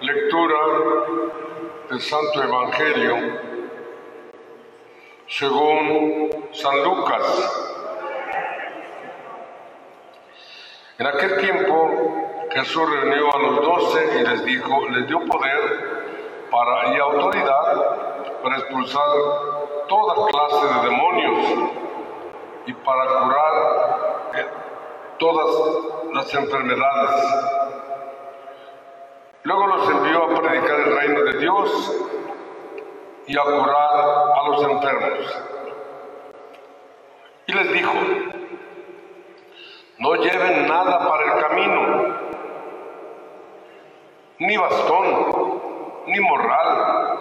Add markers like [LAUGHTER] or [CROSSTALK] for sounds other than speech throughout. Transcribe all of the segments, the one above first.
Lectura del Santo Evangelio según San Lucas. En aquel tiempo Jesús reunió a los doce y les dijo, les dio poder para, y autoridad para expulsar toda clase de demonios y para curar eh, todas las enfermedades. Luego los envió a predicar el reino de Dios y a curar a los enfermos. Y les dijo, no lleven nada para el camino, ni bastón, ni morral,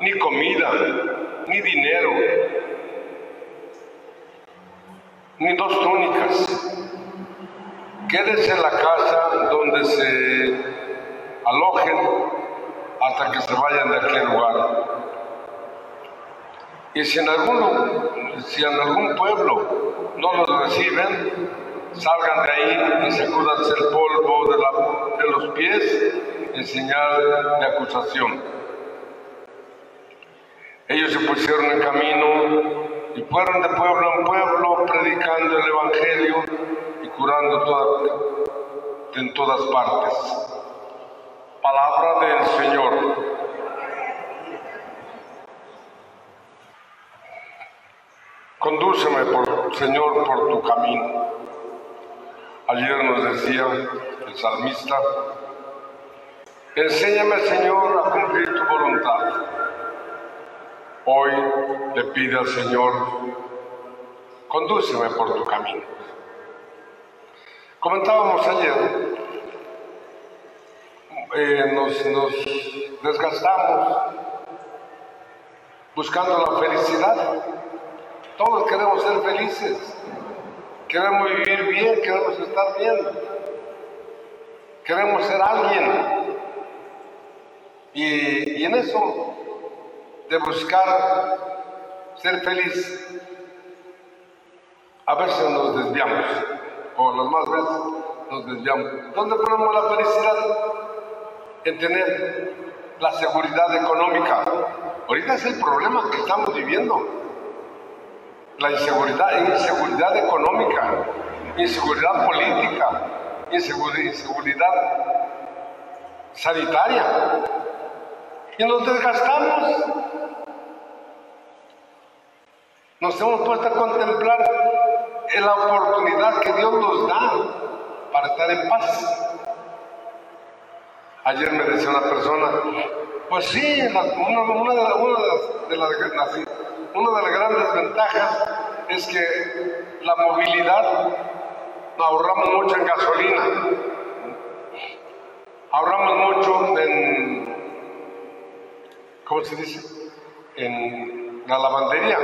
ni comida, ni dinero, ni dos túnicas. Quédese en la casa donde se alojen hasta que se vayan de aquel lugar. Y si en algún, si en algún pueblo no los reciben, salgan de ahí y sacúdanse el polvo de, de los pies en señal de acusación. Ellos se pusieron en camino y fueron de pueblo en pueblo predicando el Evangelio y curando en todas partes. Palabra del Señor. Condúceme, por, Señor, por tu camino. Ayer nos decía el salmista, enséñame, Señor, a cumplir tu voluntad. Hoy le pide al Señor, condúceme por tu camino. Comentábamos ayer, eh, nos, nos desgastamos buscando la felicidad. Todos queremos ser felices, queremos vivir bien, queremos estar bien, queremos ser alguien. Y, y en eso de buscar ser feliz, a veces nos desviamos, o las más veces nos desviamos. ¿Dónde ponemos la felicidad? En tener la seguridad económica. Ahorita es el problema que estamos viviendo. La inseguridad, inseguridad económica, inseguridad política, inseguridad sanitaria. Y nos desgastamos. Nos hemos puesto a contemplar la oportunidad que Dios nos da para estar en paz. Ayer me decía una persona, pues sí, una, de, las, una de las grandes ventajas es que la movilidad ahorramos mucho en gasolina, ahorramos mucho en, ¿cómo se dice? En la lavandería.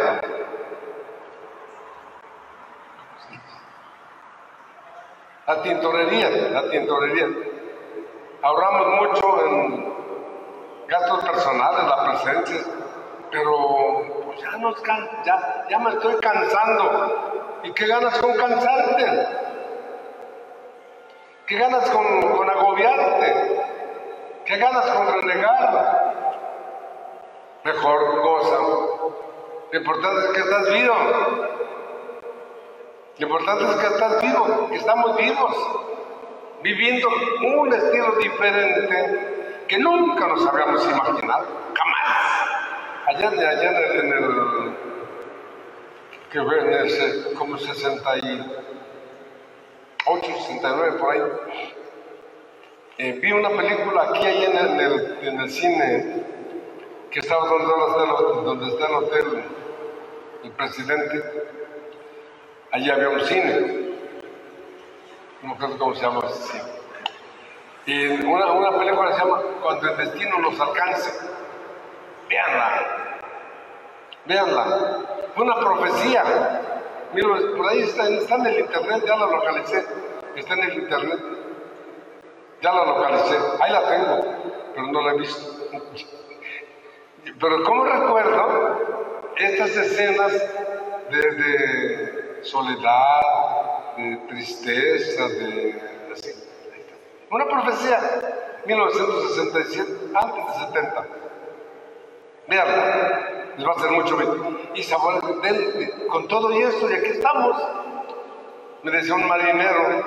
La tintorería, la tintorería. Ahorramos mucho en gastos personales, la presencia, pero pues ya, nos ya, me estoy cansando. ¿Y qué ganas con cansarte? ¿Qué ganas con, agobiarte? ¿Qué ganas con renegar? Mejor cosa. Lo importante es que estás vivo. Lo importante es que estás vivo, estamos vivos, viviendo un estilo diferente que nunca nos habíamos imaginado, jamás. Allá allá en el, que ve en ese, como 68, 69 por ahí. Eh, vi una película aquí ahí en el, en el, cine que estaba donde, donde está el hotel el presidente Allí había un cine, no sé cómo se llama cine. Y una, una película se llama Cuando el destino nos alcance. Véanla, véanla. Fue una profecía. Mira, por ahí está, está en el internet, ya la localicé. Está en el internet. Ya la localicé. Ahí la tengo, pero no la he visto. Pero ¿cómo recuerdo estas escenas de soledad, de tristeza, de... Una profecía, 1967, antes de 70. Vean, les va a hacer mucho bien. Y sabor, con todo y esto, y aquí estamos. Me decía un marinero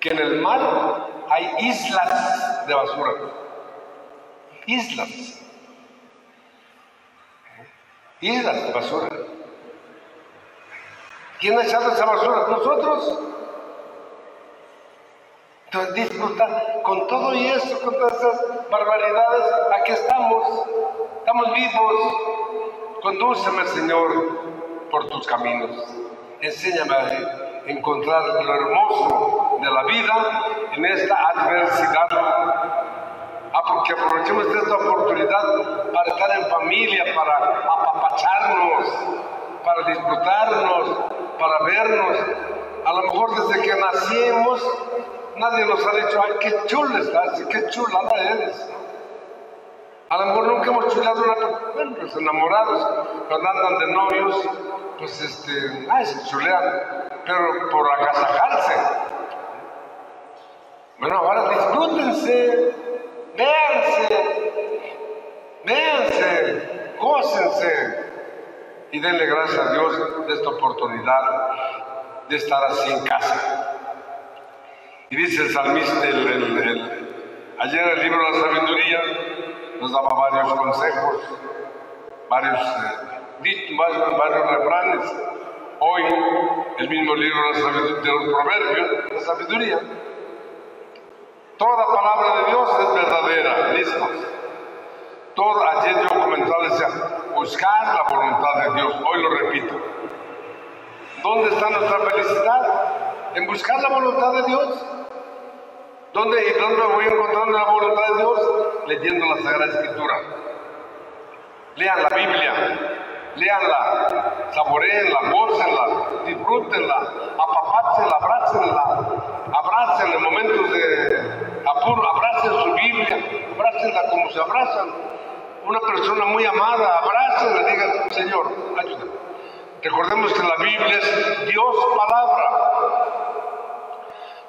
que en el mar hay islas de basura. Islas. Islas de basura. ¿Quién ha echado esa basura? Nosotros. Entonces disfrutar con todo y eso, con todas esas barbaridades, aquí estamos, estamos vivos. Condúceme, Señor, por tus caminos. Enséñame a encontrar lo hermoso de la vida en esta adversidad. Ah, porque aprovechemos esta oportunidad para estar en familia, para apapacharnos, para disfrutarnos, para vernos. A lo mejor desde que nacimos nadie nos ha dicho, ay, qué chula estás, qué chulada eres. A lo mejor nunca hemos chulado una bueno, los enamorados, cuando andan de novios, pues este, ay, se chulean, pero por agasajarse. Bueno, ahora disfrútense, véanse, véanse, gócense y denle gracias a Dios de esta oportunidad de estar así en casa. Y dice el salmista, ayer el libro de la sabiduría nos daba varios consejos, varios, eh, varios, refranes. Hoy el mismo libro de, los proverbios, la sabiduría. Toda palabra de Dios es verdadera, listo. Todo, ayer yo comentaba, decía, buscar la voluntad de Dios. Hoy lo repito. ¿Dónde está nuestra felicidad? En buscar la voluntad de Dios. ¿Dónde y dónde voy encontrando la voluntad de Dios? Leyendo la Sagrada Escritura. Lean la Biblia, leanla, saboreenla, gócenla, disfrútenla, apapáchenla, abrácenla, abrácenla en momentos de apuro, abracen su Biblia, abrácenla como se abrazan. Una persona muy amada, abrácenla, digan, Señor, ayúdame. Recordemos que la Biblia es Dios palabra.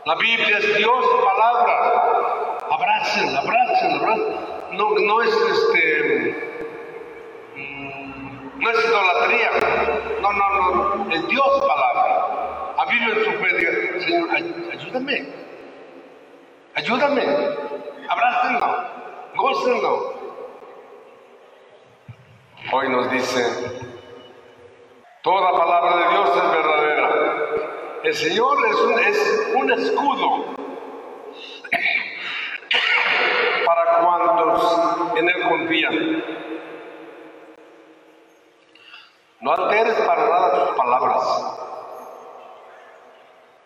La Biblia es Dios, palabra. Abracen, abracen, abracen. No, no es este. Mm, no es idolatría. No, no, no. Es Dios, palabra. Aviven su fe. Señor, ayúdame. Ayúdame. Abrácenlo. Gócenlo. Hoy nos dice, toda palabra de Dios es verdadera el Señor es un, escudo [COUGHS] para cuantos en Él confían. No alteres para nada tus palabras.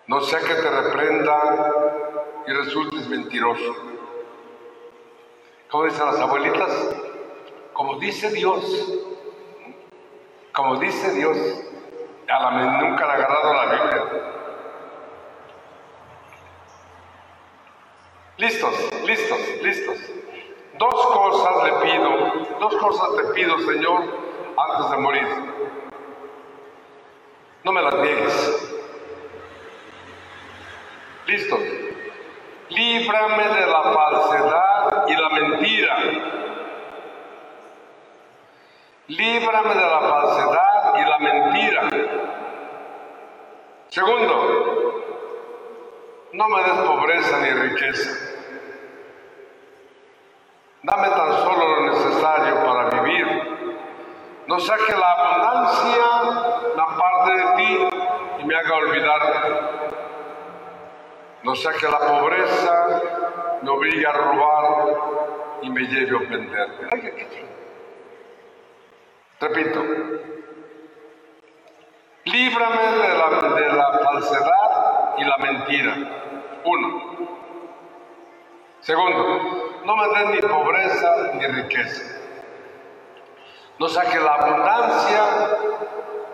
No sea que te reprenda y resultes mentiroso. Como dicen las abuelitas, como dice Dios, como dice Dios, a la nunca le ha agarrado la Biblia. Listos, listos, listos. Dos cosas le pido, dos cosas te pido, Señor, antes de morir. No me las niegues. Listos. Líbrame de la falsedad y la mentira. Líbrame de la falsedad y la mentira. Segundo, no me des pobreza ni riqueza. Dame tan solo lo necesario para vivir. No sea que la abundancia me aparte de ti y me haga olvidar. No sea que la pobreza me obligue a robar y me lleve a ofenderte. Repito, líbrame de la, la falsedad y la mentira. Uno. Segundo, no me den ni pobreza ni riqueza. No sea que la abundancia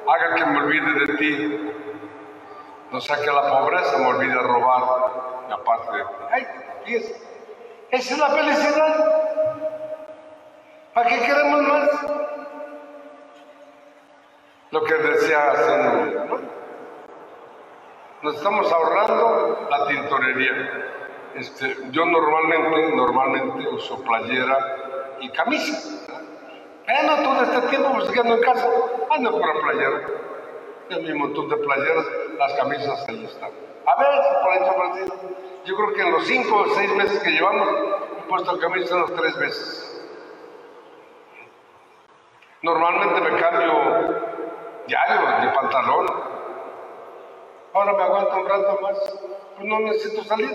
haga que me olvide de ti. No sea que la pobreza me olvide robar y aparte de ti. Ay, esa es la felicidad. ¿Para qué queremos más? Lo que decía hace Nos estamos ahorrando la tintorería. Este, yo normalmente, normalmente uso playera y camisa. Bueno, todo este tiempo pues quedando en casa, ando con la playera. Tengo mi montón de playeras, las camisas ahí están. A ver, por ahí Francisco. Yo creo que en los cinco o seis meses que llevamos, he puesto camisas unas tres veces. Normalmente me cambio diario de pantalón. Ahora me aguanto un rato más, pues no necesito salir.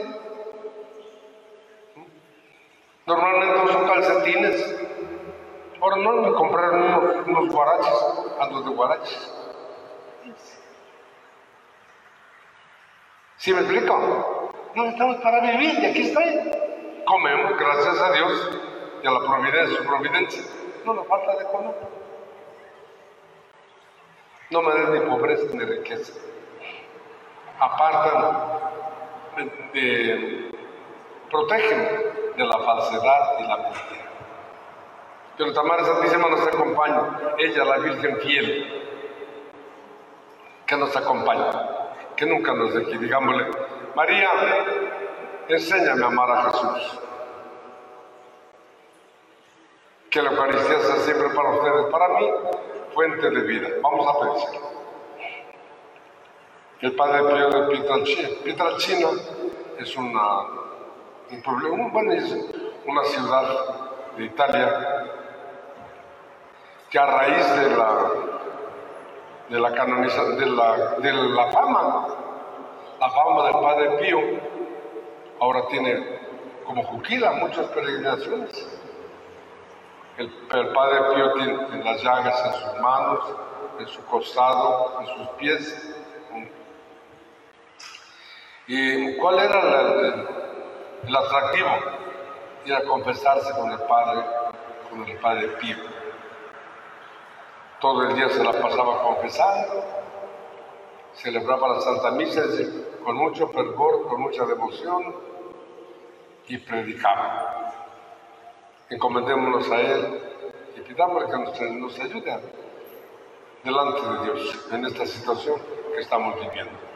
Normalmente uso calcetines. Ahora no, me compraron unos, unos guaraches, ando de guaraches. ¿Sí me explico? No estamos para vivir y aquí estoy. Comemos, gracias a Dios y a la providencia, su providencia. No nos falta de comer. No me den ni pobreza ni riqueza. Apartan, de, protegen de la falsedad y la mentira. Pero Tamara Santísima nos acompaña, ella la Virgen fiel, que nos acompaña, que nunca nos deje. Digámosle, María, enséñame a amar a Jesús. Que la Eucaristía sea siempre para ustedes, para mí, fuente de vida. Vamos a pensar. El Padre Pío de Pietralcina. Pietralcina es una, un pueblo, bueno, es una ciudad de Italia que a raíz de la de la canonización, de la, de la fama, la fama del Padre Pío, ahora tiene como Juquila muchas peregrinaciones. El, Padre Pío tiene las llagas en sus manos, en su costado, en sus pies. ¿Y cuál era el, el atractivo? Ir a confesarse con el Padre, con el Padre Pío. Todo el día se la pasaba confesando, celebraba la Santa Misa con mucho fervor, con mucha devoción y predicaba encomendémonos a Él y pidámosle que nos, ayude delante de Dios en esta situación que estamos viviendo.